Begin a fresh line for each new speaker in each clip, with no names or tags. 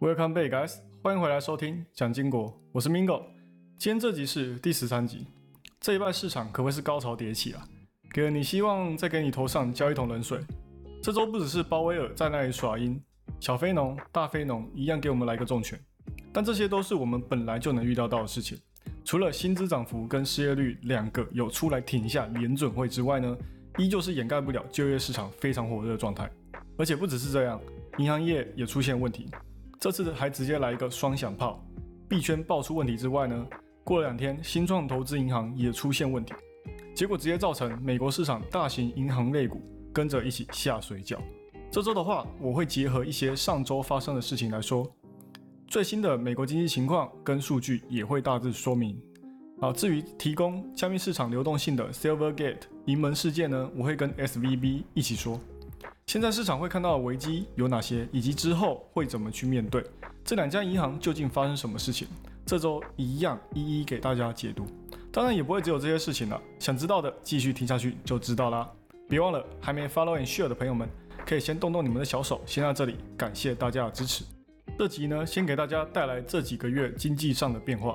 Welcome back, guys！欢迎回来收听蒋经国，我是 Mingo。今天这集是第十三集。这一拜市场可谓是高潮迭起啊，给了你希望，再给你头上浇一桶冷水。这周不只是鲍威尔在那里耍阴，小非农、大非农一样给我们来个重拳。但这些都是我们本来就能预料到的事情。除了薪资涨幅跟失业率两个有出来挺一下联准会之外呢，依旧是掩盖不了就业市场非常火热的状态。而且不只是这样，银行业也出现问题。这次还直接来一个双响炮，币圈爆出问题之外呢？过了两天，新创投资银行也出现问题，结果直接造成美国市场大型银行类股跟着一起下水饺。这周的话，我会结合一些上周发生的事情来说，最新的美国经济情况跟数据也会大致说明。好，至于提供加密市场流动性的 Silvergate 银门事件呢，我会跟 SVB 一起说。现在市场会看到的危机有哪些，以及之后会怎么去面对这两家银行究竟发生什么事情？这周一样一一给大家解读，当然也不会只有这些事情了。想知道的继续听下去就知道啦。别忘了还没 follow and share 的朋友们，可以先动动你们的小手。先到这里，感谢大家的支持。这集呢，先给大家带来这几个月经济上的变化。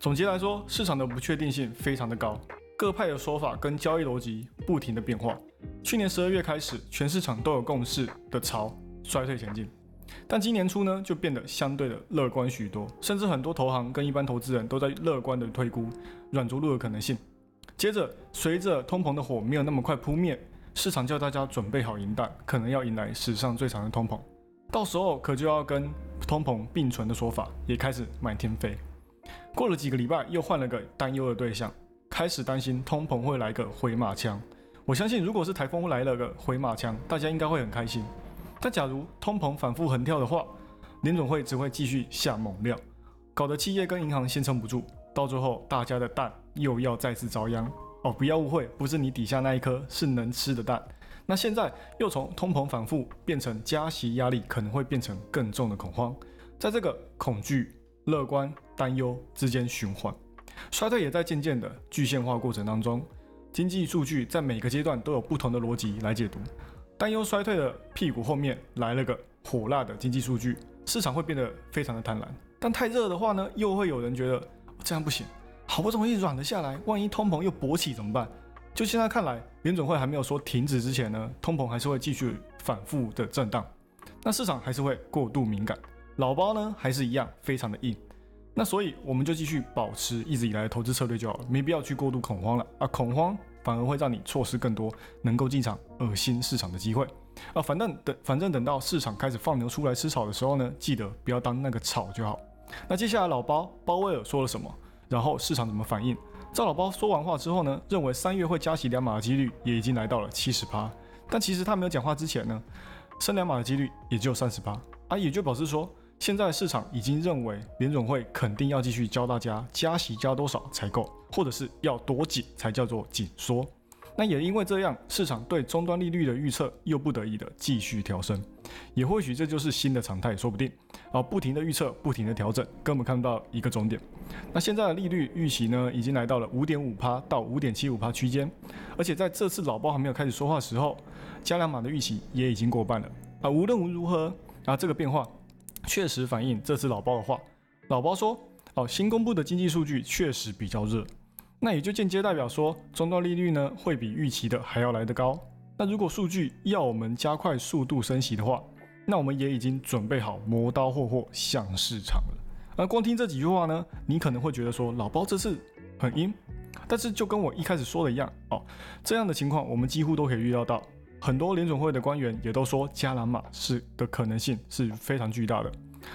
总结来说，市场的不确定性非常的高，各派的说法跟交易逻辑不停的变化。去年十二月开始，全市场都有共识的朝衰退前进。但今年初呢，就变得相对的乐观许多，甚至很多投行跟一般投资人都在乐观的推估软着陆的可能性。接着，随着通膨的火没有那么快扑灭，市场叫大家准备好银弹，可能要迎来史上最长的通膨，到时候可就要跟通膨并存的说法也开始满天飞。过了几个礼拜，又换了个担忧的对象，开始担心通膨会来个回马枪。我相信，如果是台风来了个回马枪，大家应该会很开心。但假如通膨反复横跳的话，联总会只会继续下猛料，搞得企业跟银行先撑不住，到最后大家的蛋又要再次遭殃哦！不要误会，不是你底下那一颗是能吃的蛋。那现在又从通膨反复变成加息压力可能会变成更重的恐慌，在这个恐惧、乐观、担忧之间循环，衰退也在渐渐的具现化过程当中。经济数据在每个阶段都有不同的逻辑来解读。担忧衰退的屁股后面来了个火辣的经济数据，市场会变得非常的贪婪。但太热的话呢，又会有人觉得这样不行，好不容易软了下来，万一通膨又勃起怎么办？就现在看来，联准会还没有说停止之前呢，通膨还是会继续反复的震荡，那市场还是会过度敏感，老包呢还是一样非常的硬。那所以我们就继续保持一直以来的投资策略就好了，没必要去过度恐慌了啊，恐慌。反而会让你错失更多能够进场恶心市场的机会啊！反正等反正等到市场开始放牛出来吃草的时候呢，记得不要当那个草就好。那接下来老包鲍威尔说了什么？然后市场怎么反应？赵老包说完话之后呢，认为三月会加息两码的几率也已经来到了七十趴。但其实他没有讲话之前呢，升两码的几率也就三十趴啊，也就表示说。现在市场已经认为联总会肯定要继续教大家加息加多少才够，或者是要多紧才叫做紧缩。那也因为这样，市场对终端利率的预测又不得已的继续调升，也或许这就是新的常态，说不定。啊，不停的预测，不停的调整，根本看不到一个终点。那现在的利率预期呢，已经来到了五点五趴到五点七五趴区间，而且在这次老包还没有开始说话的时候，加两码的预期也已经过半了。啊，无论如何，啊，这个变化。确实反映这次老包的话，老包说：“哦，新公布的经济数据确实比较热，那也就间接代表说，终端利率呢会比预期的还要来得高。那如果数据要我们加快速度升息的话，那我们也已经准备好磨刀霍霍向市场了。而光听这几句话呢，你可能会觉得说老包这次很阴，但是就跟我一开始说的一样，哦，这样的情况我们几乎都可以预料到。”很多联总会的官员也都说加蓝码是的可能性是非常巨大的，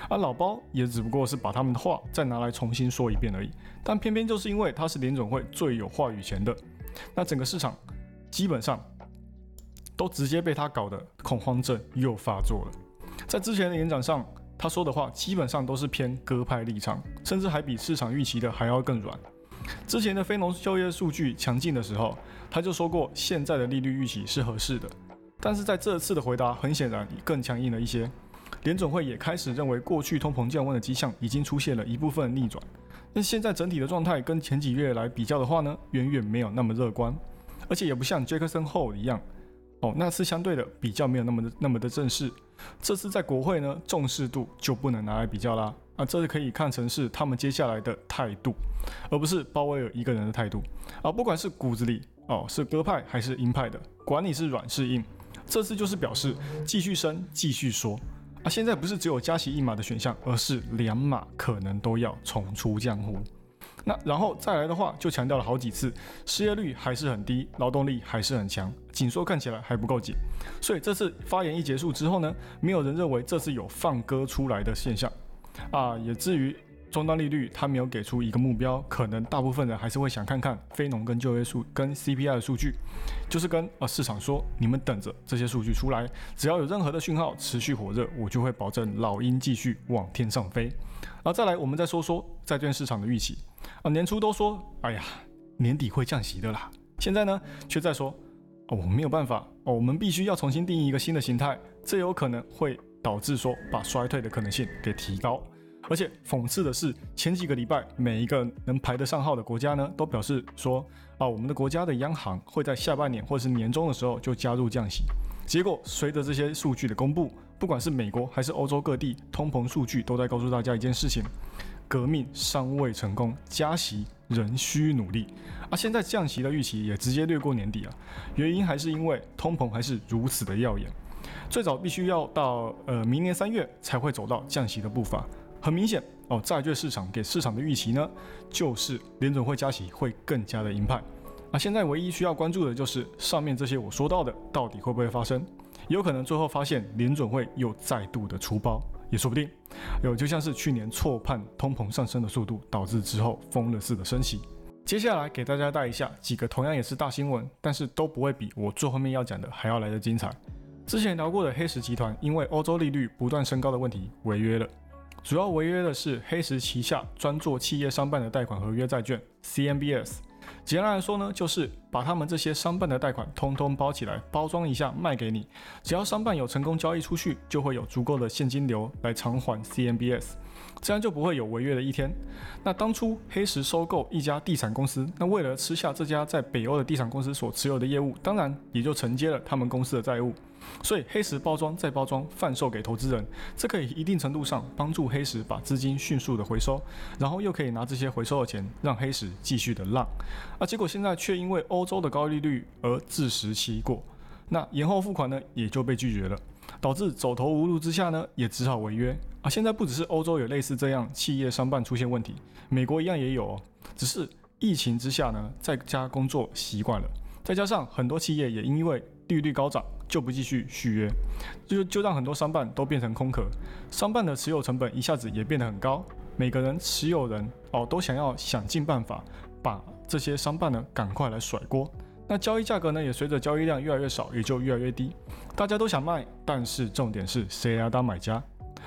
而老包也只不过是把他们的话再拿来重新说一遍而已。但偏偏就是因为他是联总会最有话语权的，那整个市场基本上都直接被他搞得恐慌症又发作了。在之前的演讲上，他说的话基本上都是偏鸽派立场，甚至还比市场预期的还要更软。之前的非农就业数据强劲的时候，他就说过现在的利率预期是合适的。但是在这次的回答，很显然更强硬了一些。联总会也开始认为，过去通膨降温的迹象已经出现了一部分逆转。那现在整体的状态跟前几月来比较的话呢，远远没有那么乐观，而且也不像 Jackson Hole 一样，哦，那次相对的比较没有那么的那么的正式。这次在国会呢，重视度就不能拿来比较啦。啊，这是可以看成是他们接下来的态度，而不是鲍威尔一个人的态度。啊，不管是骨子里哦是鸽派还是鹰派的，管你是软是硬，这次就是表示继续升，继续说。啊，现在不是只有加息一码的选项，而是两码可能都要重出江湖。那然后再来的话，就强调了好几次，失业率还是很低，劳动力还是很强，紧缩看起来还不够紧。所以这次发言一结束之后呢，没有人认为这次有放鸽出来的现象，啊，也至于终端利率他没有给出一个目标，可能大部分人还是会想看看非农跟就业数跟 CPI 的数据，就是跟呃市场说，你们等着这些数据出来，只要有任何的讯号持续火热，我就会保证老鹰继续往天上飞。然后再来，我们再说说债券市场的预期。啊，年初都说，哎呀，年底会降息的啦。现在呢，却在说，哦，我们没有办法，哦，我们必须要重新定义一个新的形态，这有可能会导致说把衰退的可能性给提高。而且讽刺的是，前几个礼拜，每一个能排得上号的国家呢，都表示说，啊，我们的国家的央行会在下半年或者是年终的时候就加入降息。结果随着这些数据的公布，不管是美国还是欧洲各地，通膨数据都在告诉大家一件事情。革命尚未成功，加息仍需努力。啊，现在降息的预期也直接略过年底啊，原因还是因为通膨还是如此的耀眼，最早必须要到呃明年三月才会走到降息的步伐。很明显哦，债券市场给市场的预期呢，就是联准会加息会更加的鹰派。啊，现在唯一需要关注的就是上面这些我说到的到底会不会发生，有可能最后发现联准会又再度的出包。也说不定，有就像是去年错判通膨上升的速度，导致之后疯了似的升息。接下来给大家带一下几个同样也是大新闻，但是都不会比我最后面要讲的还要来的精彩。之前聊过的黑石集团因为欧洲利率不断升高的问题违约了，主要违约的是黑石旗下专做企业商办的贷款合约债券 CMBS。简单来说呢，就是把他们这些商办的贷款通通包起来，包装一下卖给你。只要商办有成功交易出去，就会有足够的现金流来偿还 CMBS，这样就不会有违约的一天。那当初黑石收购一家地产公司，那为了吃下这家在北欧的地产公司所持有的业务，当然也就承接了他们公司的债务。所以黑石包装再包装，贩售给投资人，这可以一定程度上帮助黑石把资金迅速的回收，然后又可以拿这些回收的钱让黑石继续的浪。啊，结果现在却因为欧洲的高利率而自食其果，那延后付款呢也就被拒绝了，导致走投无路之下呢也只好违约。啊，现在不只是欧洲有类似这样企业商办出现问题，美国一样也有哦，只是疫情之下呢在家工作习惯了，再加上很多企业也因为利率高涨。就不继续续约，就就让很多商办都变成空壳，商办的持有成本一下子也变得很高，每个人持有人哦都想要想尽办法把这些商办呢赶快来甩锅，那交易价格呢也随着交易量越来越少也就越来越低，大家都想卖，但是重点是谁来当买家？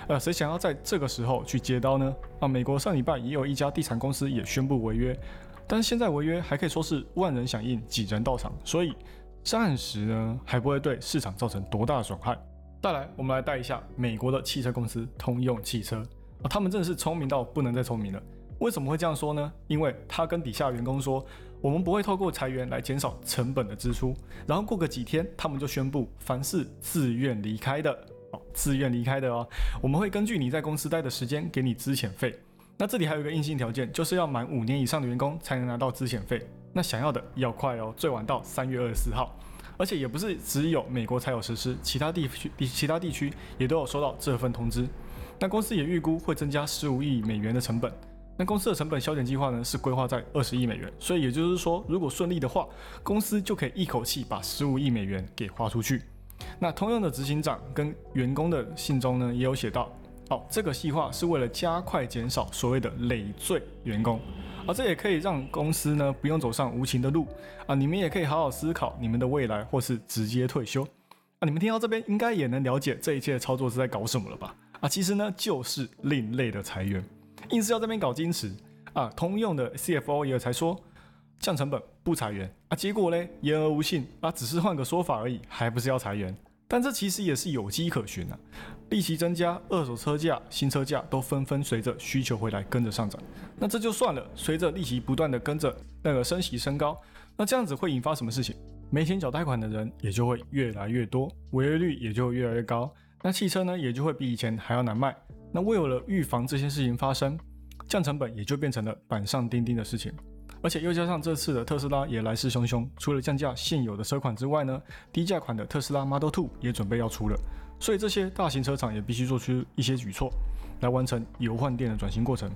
呃，谁想要在这个时候去接刀呢？啊，美国上礼拜也有一家地产公司也宣布违约，但是现在违约还可以说是万人响应，几人到场，所以。暂时呢还不会对市场造成多大的损害。再来，我们来带一下美国的汽车公司通用汽车啊，他们真的是聪明到不能再聪明了。为什么会这样说呢？因为他跟底下员工说，我们不会透过裁员来减少成本的支出。然后过个几天，他们就宣布，凡是自愿离开的哦，自愿离开的哦，我们会根据你在公司待的时间给你资遣费。那这里还有一个硬性条件，就是要满五年以上的员工才能拿到资遣费。那想要的要快哦，最晚到三月二十四号，而且也不是只有美国才有实施，其他地区、其他地区也都有收到这份通知。那公司也预估会增加十五亿美元的成本。那公司的成本削减计划呢，是规划在二十亿美元。所以也就是说，如果顺利的话，公司就可以一口气把十五亿美元给花出去。那通用的执行长跟员工的信中呢，也有写到，哦，这个计划是为了加快减少所谓的累赘员工。而这也可以让公司呢不用走上无情的路啊！你们也可以好好思考你们的未来，或是直接退休啊！你们听到这边应该也能了解这一切的操作是在搞什么了吧？啊，其实呢就是另类的裁员，硬是要这边搞矜持啊！通用的 CFO 也才说降成本不裁员啊，结果嘞言而无信啊，只是换个说法而已，还不是要裁员？但这其实也是有机可循啊，利息增加，二手车价、新车价都纷纷随着需求回来跟着上涨。那这就算了，随着利息不断的跟着那个升息升高，那这样子会引发什么事情？没钱缴贷款的人也就会越来越多，违约率也就越来越高。那汽车呢，也就会比以前还要难卖。那为了预防这些事情发生，降成本也就变成了板上钉钉的事情。而且又加上这次的特斯拉也来势汹汹，除了降价现有的车款之外呢，低价款的特斯拉 Model 2也准备要出了。所以这些大型车厂也必须做出一些举措，来完成油换电的转型过程。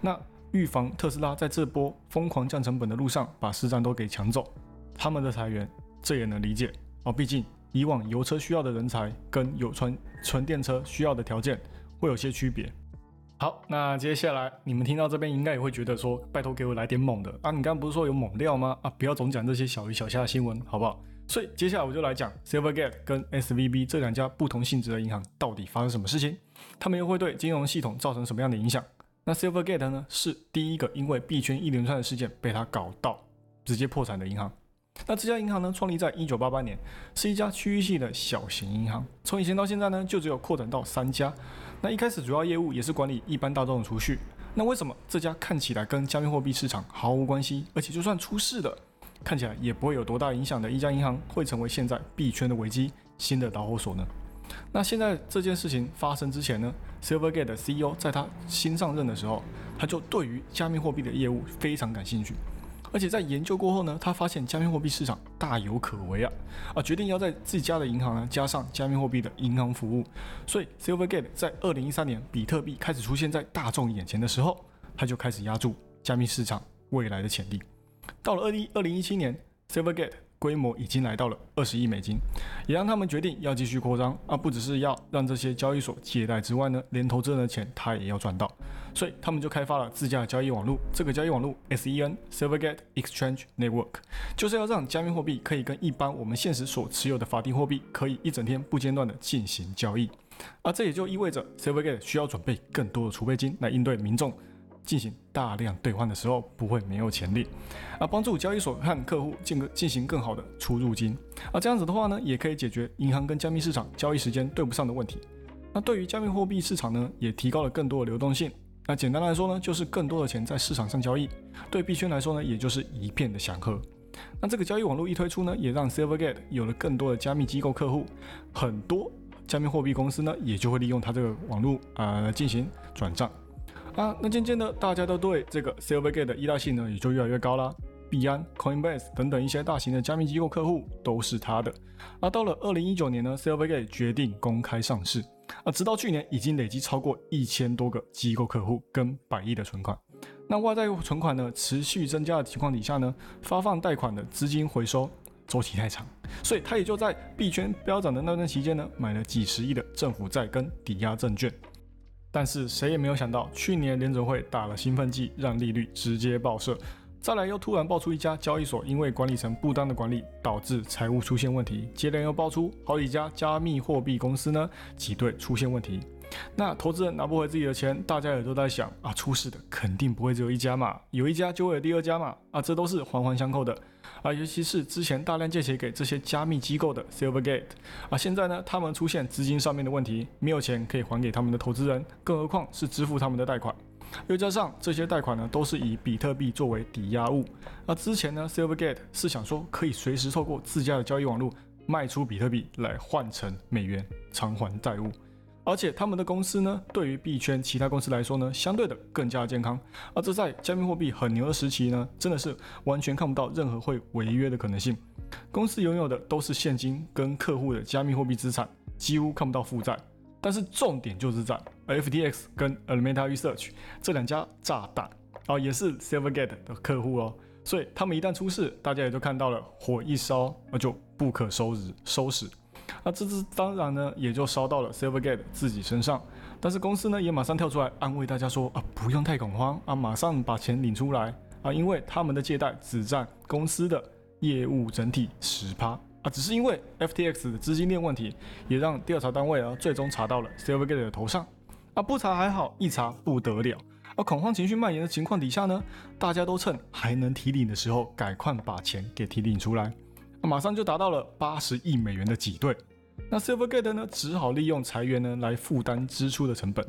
那预防特斯拉在这波疯狂降成本的路上把市占都给抢走，他们的裁员这也能理解哦。毕竟以往油车需要的人才跟有纯纯电车需要的条件会有些区别。好，那接下来你们听到这边应该也会觉得说，拜托给我来点猛的啊！你刚刚不是说有猛料吗？啊，不要总讲这些小鱼小虾的新闻，好不好？所以接下来我就来讲 Silvergate 跟 SVB 这两家不同性质的银行到底发生什么事情，他们又会对金融系统造成什么样的影响？那 Silvergate 呢是第一个因为币圈一连串的事件被他搞到直接破产的银行。那这家银行呢创立在一九八八年，是一家区域性的小型银行，从以前到现在呢就只有扩展到三家。那一开始主要业务也是管理一般大众的储蓄。那为什么这家看起来跟加密货币市场毫无关系，而且就算出事了？看起来也不会有多大影响的一家银行，会成为现在币圈的危机新的导火索呢？那现在这件事情发生之前呢，Silvergate 的 CEO 在他新上任的时候，他就对于加密货币的业务非常感兴趣，而且在研究过后呢，他发现加密货币市场大有可为啊，啊，决定要在自己家的银行呢加上加密货币的银行服务。所以 Silvergate 在二零一三年比特币开始出现在大众眼前的时候，他就开始压住加密市场未来的潜力。到了二零二零一七年，Silvergate 规模已经来到了二十亿美金，也让他们决定要继续扩张啊！不只是要让这些交易所借贷之外呢，连投资人的钱他也要赚到，所以他们就开发了自家的交易网络。这个交易网络 SEN Silvergate Exchange Network 就是要让加密货币可以跟一般我们现实所持有的法定货币可以一整天不间断的进行交易，而这也就意味着 Silvergate 需要准备更多的储备金来应对民众。进行大量兑换的时候不会没有潜力，啊，帮助交易所和客户进个进行更好的出入金，啊，这样子的话呢，也可以解决银行跟加密市场交易时间对不上的问题。那对于加密货币市场呢，也提高了更多的流动性。那简单来说呢，就是更多的钱在市场上交易。对币圈来说呢，也就是一片的祥和。那这个交易网络一推出呢，也让 Silvergate 有了更多的加密机构客户，很多加密货币公司呢，也就会利用它这个网络啊进行转账。啊，那渐渐的，大家都对这个 Silvergate 的依赖性呢，也就越来越高啦。币安、Coinbase 等等一些大型的加密机构客户都是他的。而到了二零一九年呢，Silvergate 决定公开上市。啊，直到去年已经累积超过一千多个机构客户跟百亿的存款。那外债存款呢持续增加的情况底下呢，发放贷款的资金回收周期太长，所以他也就在币圈飙涨的那段期间呢，买了几十亿的政府债跟抵押证券。但是谁也没有想到，去年联准会打了兴奋剂，让利率直接爆射。再来又突然爆出一家交易所因为管理层不当的管理，导致财务出现问题。接连又爆出好几家加密货币公司呢挤兑出现问题。那投资人拿不回自己的钱，大家也都在想啊，出事的肯定不会只有一家嘛，有一家就会有第二家嘛，啊，这都是环环相扣的。啊，尤其是之前大量借钱给这些加密机构的 Silvergate，啊，现在呢，他们出现资金上面的问题，没有钱可以还给他们的投资人，更何况是支付他们的贷款。又加上这些贷款呢，都是以比特币作为抵押物。而之前呢，Silvergate 是想说可以随时透过自家的交易网络卖出比特币来换成美元偿还债务。而且他们的公司呢，对于币圈其他公司来说呢，相对的更加健康。而这在加密货币很牛的时期呢，真的是完全看不到任何会违约的可能性。公司拥有的都是现金跟客户的加密货币资产，几乎看不到负债。但是重点就是在 FTX 跟 Alameda Research 这两家炸弹啊，也是 Silvergate 的客户哦。所以他们一旦出事，大家也都看到了，火一烧那就不可收拾收拾。那这次当然呢，也就烧到了 Silvergate 自己身上，但是公司呢也马上跳出来安慰大家说啊，不用太恐慌啊，马上把钱领出来。啊，因为他们的借贷只占公司的业务整体十趴。啊，只是因为 FTX 的资金链问题，也让调查单位啊最终查到了 Silvergate 的头上。啊，不查还好，一查不得了，而恐慌情绪蔓延的情况底下呢，大家都趁还能提领的时候，赶快把钱给提领出来。马上就达到了八十亿美元的挤兑，那 Silvergate 呢，只好利用裁员呢来负担支出的成本。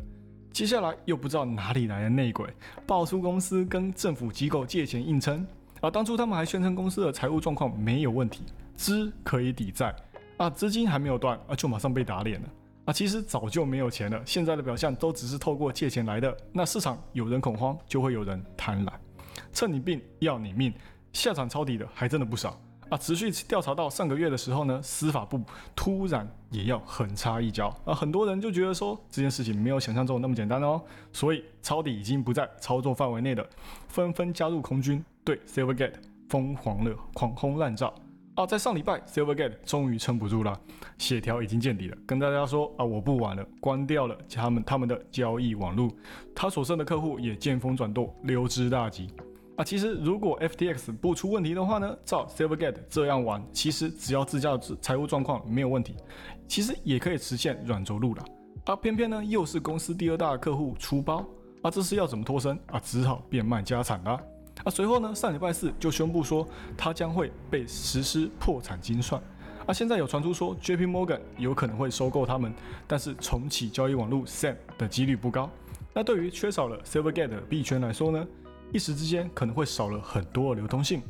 接下来又不知道哪里来的内鬼，爆出公司跟政府机构借钱硬撑，而当初他们还宣称公司的财务状况没有问题，资可以抵债啊，资金还没有断啊，就马上被打脸了啊。其实早就没有钱了，现在的表现都只是透过借钱来的。那市场有人恐慌，就会有人贪婪，趁你病要你命，下场抄底的还真的不少。啊，持续调查到上个月的时候呢，司法部突然也要狠插一脚。啊，很多人就觉得说这件事情没有想象中那么简单哦，所以抄底已经不在操作范围内的，纷纷加入空军对 Silvergate 疯狂的狂轰滥炸。啊，在上礼拜 Silvergate 终于撑不住了，血条已经见底了，跟大家说啊，我不玩了，关掉了他们他们的交易网络，他所剩的客户也见风转舵，溜之大吉。啊，其实如果 FTX 不出问题的话呢，照 Silvergate 这样玩，其实只要自家的财务状况没有问题，其实也可以实现软着陆了。啊，偏偏呢又是公司第二大客户出包，啊，这是要怎么脱身啊？只好变卖家产了。啊，随后呢，上礼拜四就宣布说他将会被实施破产清算。啊，现在有传出说 JP Morgan 有可能会收购他们，但是重启交易网络 SAM 的几率不高。那对于缺少了 Silvergate 的币圈来说呢？一时之间可能会少了很多流通性。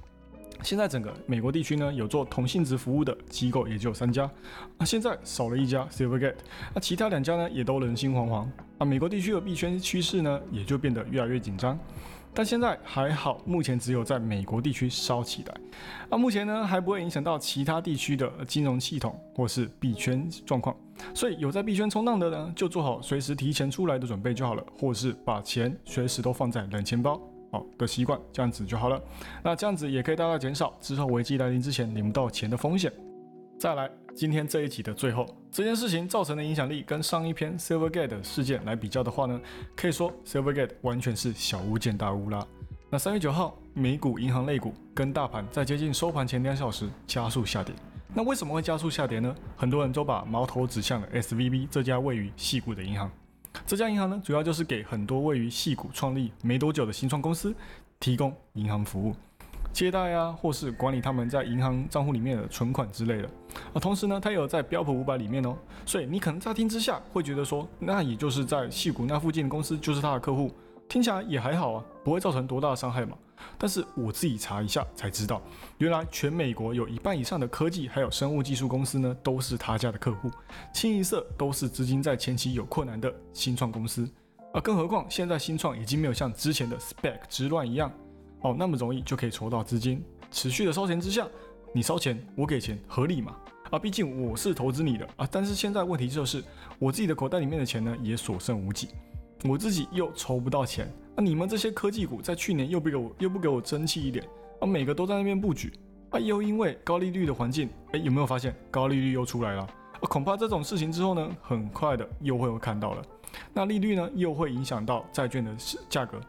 现在整个美国地区呢，有做同性质服务的机构也就三家，那现在少了一家 Silvergate，那其他两家呢也都人心惶惶。啊，美国地区的币圈趋势呢也就变得越来越紧张。但现在还好，目前只有在美国地区烧起来，啊，目前呢还不会影响到其他地区的金融系统或是币圈状况。所以有在币圈冲浪的呢，就做好随时提前出来的准备就好了，或是把钱随时都放在冷钱包。好的习惯，这样子就好了。那这样子也可以大大减少之后危机来临之前领不到钱的风险。再来，今天这一集的最后，这件事情造成的影响力跟上一篇 Silvergate 事件来比较的话呢，可以说 Silvergate 完全是小巫见大巫啦。那三月九号，美股银行类股跟大盘在接近收盘前两小时加速下跌。那为什么会加速下跌呢？很多人都把矛头指向了 SVB 这家位于西谷的银行。这家银行呢，主要就是给很多位于戏谷创立没多久的新创公司提供银行服务、接待啊，或是管理他们在银行账户里面的存款之类的。啊，同时呢，它有在标普五百里面哦，所以你可能乍听之下会觉得说，那也就是在戏谷那附近的公司就是他的客户，听起来也还好啊，不会造成多大的伤害嘛。但是我自己查一下才知道，原来全美国有一半以上的科技还有生物技术公司呢，都是他家的客户，清一色都是资金在前期有困难的新创公司。而更何况现在新创已经没有像之前的 spec 之乱一样，哦那么容易就可以筹到资金，持续的烧钱之下，你烧钱我给钱合理嘛？啊，毕竟我是投资你的啊，但是现在问题就是我自己的口袋里面的钱呢也所剩无几，我自己又筹不到钱。那你们这些科技股在去年又不给我又不给我争气一点，啊，每个都在那边布局，啊，又因为高利率的环境，哎，有没有发现高利率又出来了？啊，恐怕这种事情之后呢，很快的又会有看到了。那利率呢，又会影响到债券的价格，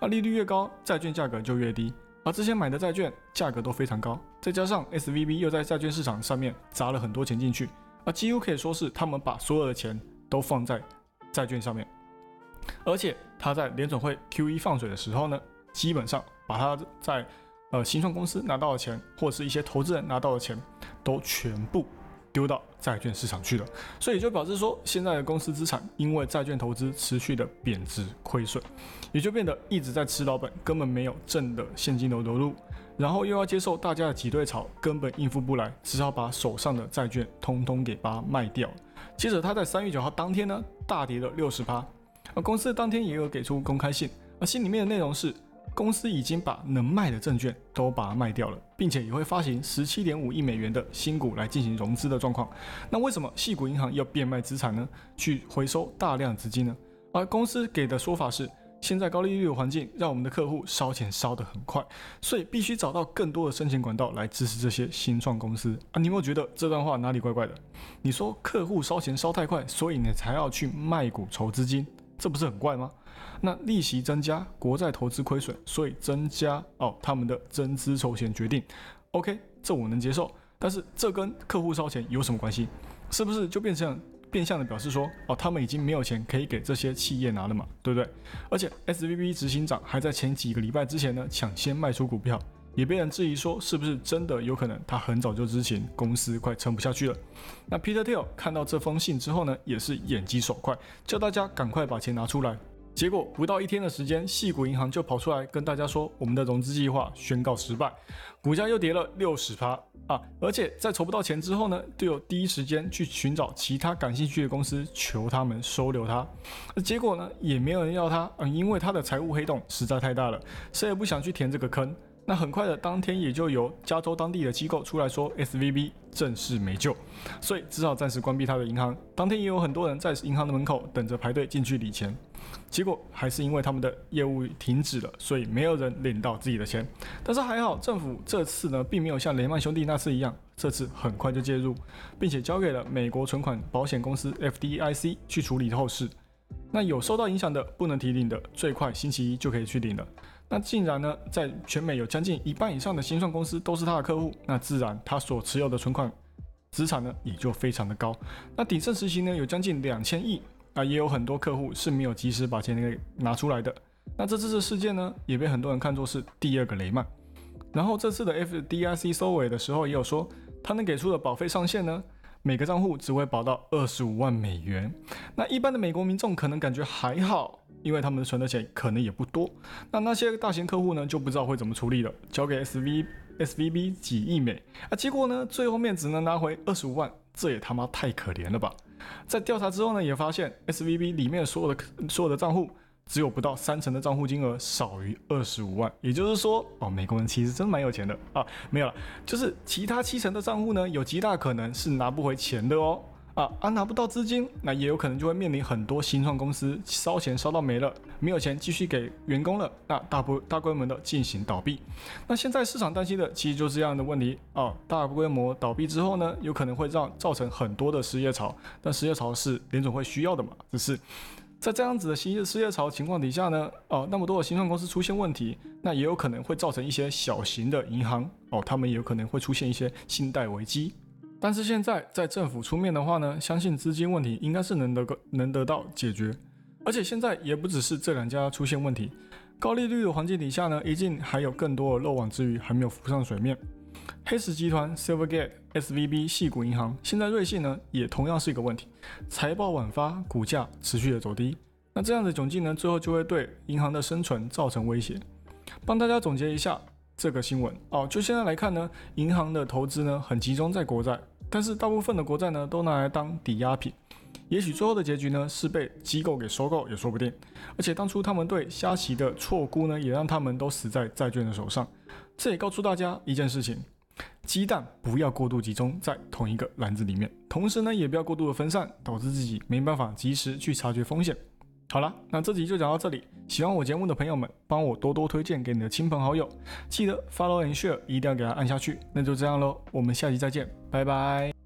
啊，利率越高，债券价格就越低，而之前买的债券价格都非常高，再加上 S V B 又在债券市场上面砸了很多钱进去，啊，几乎可以说是他们把所有的钱都放在债券上面。而且他在联总会 Q1 放水的时候呢，基本上把他在呃新创公司拿到的钱，或是一些投资人拿到的钱，都全部丢到债券市场去了。所以就表示说，现在的公司资产因为债券投资持续的贬值亏损，也就变得一直在吃老本，根本没有正的现金流流入，然后又要接受大家的挤兑潮，根本应付不来，只好把手上的债券通通给它卖掉。接着他在三月九号当天呢，大跌了六十趴。而公司当天也有给出公开信，而信里面的内容是，公司已经把能卖的证券都把它卖掉了，并且也会发行十七点五亿美元的新股来进行融资的状况。那为什么细股银行要变卖资产呢？去回收大量资金呢？而公司给的说法是，现在高利率的环境让我们的客户烧钱烧得很快，所以必须找到更多的生钱管道来支持这些新创公司。啊，你有没有觉得这段话哪里怪怪的？你说客户烧钱烧太快，所以你才要去卖股筹资金？这不是很怪吗？那利息增加，国债投资亏损，所以增加哦他们的增资筹钱决定。OK，这我能接受。但是这跟客户烧钱有什么关系？是不是就变成变相的表示说哦他们已经没有钱可以给这些企业拿了嘛？对不对？而且 SVB 执行长还在前几个礼拜之前呢抢先卖出股票。也被人质疑说，是不是真的有可能他很早就知情，公司快撑不下去了。那 Peter Thiel 看到这封信之后呢，也是眼疾手快，叫大家赶快把钱拿出来。结果不到一天的时间，细谷银行就跑出来跟大家说，我们的融资计划宣告失败，股价又跌了六十趴啊！而且在筹不到钱之后呢，队友第一时间去寻找其他感兴趣的公司，求他们收留他。那结果呢，也没有人要他，嗯，因为他的财务黑洞实在太大了，谁也不想去填这个坑。那很快的，当天也就由加州当地的机构出来说，S V B 正式没救，所以只好暂时关闭他的银行。当天也有很多人在银行的门口等着排队进去领钱，结果还是因为他们的业务停止了，所以没有人领到自己的钱。但是还好，政府这次呢，并没有像雷曼兄弟那次一样，这次很快就介入，并且交给了美国存款保险公司 F D I C 去处理后事。那有受到影响的不能提领的，最快星期一就可以去领了。那竟然呢，在全美有将近一半以上的新创公司都是他的客户，那自然他所持有的存款资产呢也就非常的高。那鼎盛时期呢有将近两千亿，啊也有很多客户是没有及时把钱给拿出来的。那这次的事件呢也被很多人看作是第二个雷曼。然后这次的 FDIC 收尾的时候也有说，他能给出的保费上限呢？每个账户只会保到二十五万美元，那一般的美国民众可能感觉还好，因为他们存的钱可能也不多。那那些大型客户呢，就不知道会怎么处理了。交给 S V S V B 几亿美啊，结果呢，最后面只能拿回二十五万，这也他妈太可怜了吧！在调查之后呢，也发现 S V B 里面所有的所有的账户。只有不到三成的账户金额少于二十五万，也就是说，哦，美国人其实真蛮有钱的啊。没有了，就是其他七成的账户呢，有极大可能是拿不回钱的哦。啊，啊，拿不到资金，那也有可能就会面临很多新创公司烧钱烧到没了，没有钱继续给员工了，那大不大规模的进行倒闭。那现在市场担心的其实就是这样的问题啊。大规模倒闭之后呢，有可能会让造成很多的失业潮，但失业潮是联总会需要的嘛？只是。在这样子的新失业潮情况底下呢，哦，那么多的新创公司出现问题，那也有可能会造成一些小型的银行哦，他们也有可能会出现一些信贷危机。但是现在在政府出面的话呢，相信资金问题应该是能得个能得到解决。而且现在也不只是这两家出现问题，高利率的环境底下呢，一定还有更多的漏网之鱼还没有浮上水面。黑石集团、Silvergate、SVB、系股银行，现在瑞信呢也同样是一个问题，财报晚发，股价持续的走低。那这样的窘境呢，最后就会对银行的生存造成威胁。帮大家总结一下这个新闻哦，就现在来看呢，银行的投资呢很集中在国债，但是大部分的国债呢都拿来当抵押品。也许最后的结局呢是被机构给收购也说不定。而且当初他们对虾期的错估呢，也让他们都死在债券的手上。这也告诉大家一件事情。鸡蛋不要过度集中在同一个篮子里面，同时呢，也不要过度的分散，导致自己没办法及时去察觉风险。好了，那这集就讲到这里。喜欢我节目的朋友们，帮我多多推荐给你的亲朋好友，记得 follow and share，一定要给他按下去。那就这样喽，我们下期再见，拜拜。